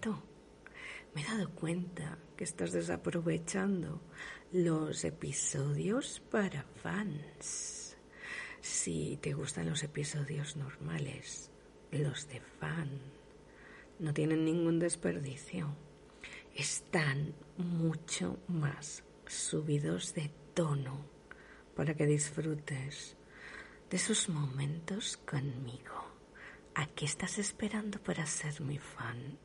cierto. Me he dado cuenta que estás desaprovechando los episodios para fans. Si te gustan los episodios normales, los de fan no tienen ningún desperdicio. Están mucho más subidos de tono para que disfrutes de esos momentos conmigo. ¿A qué estás esperando para ser mi fan?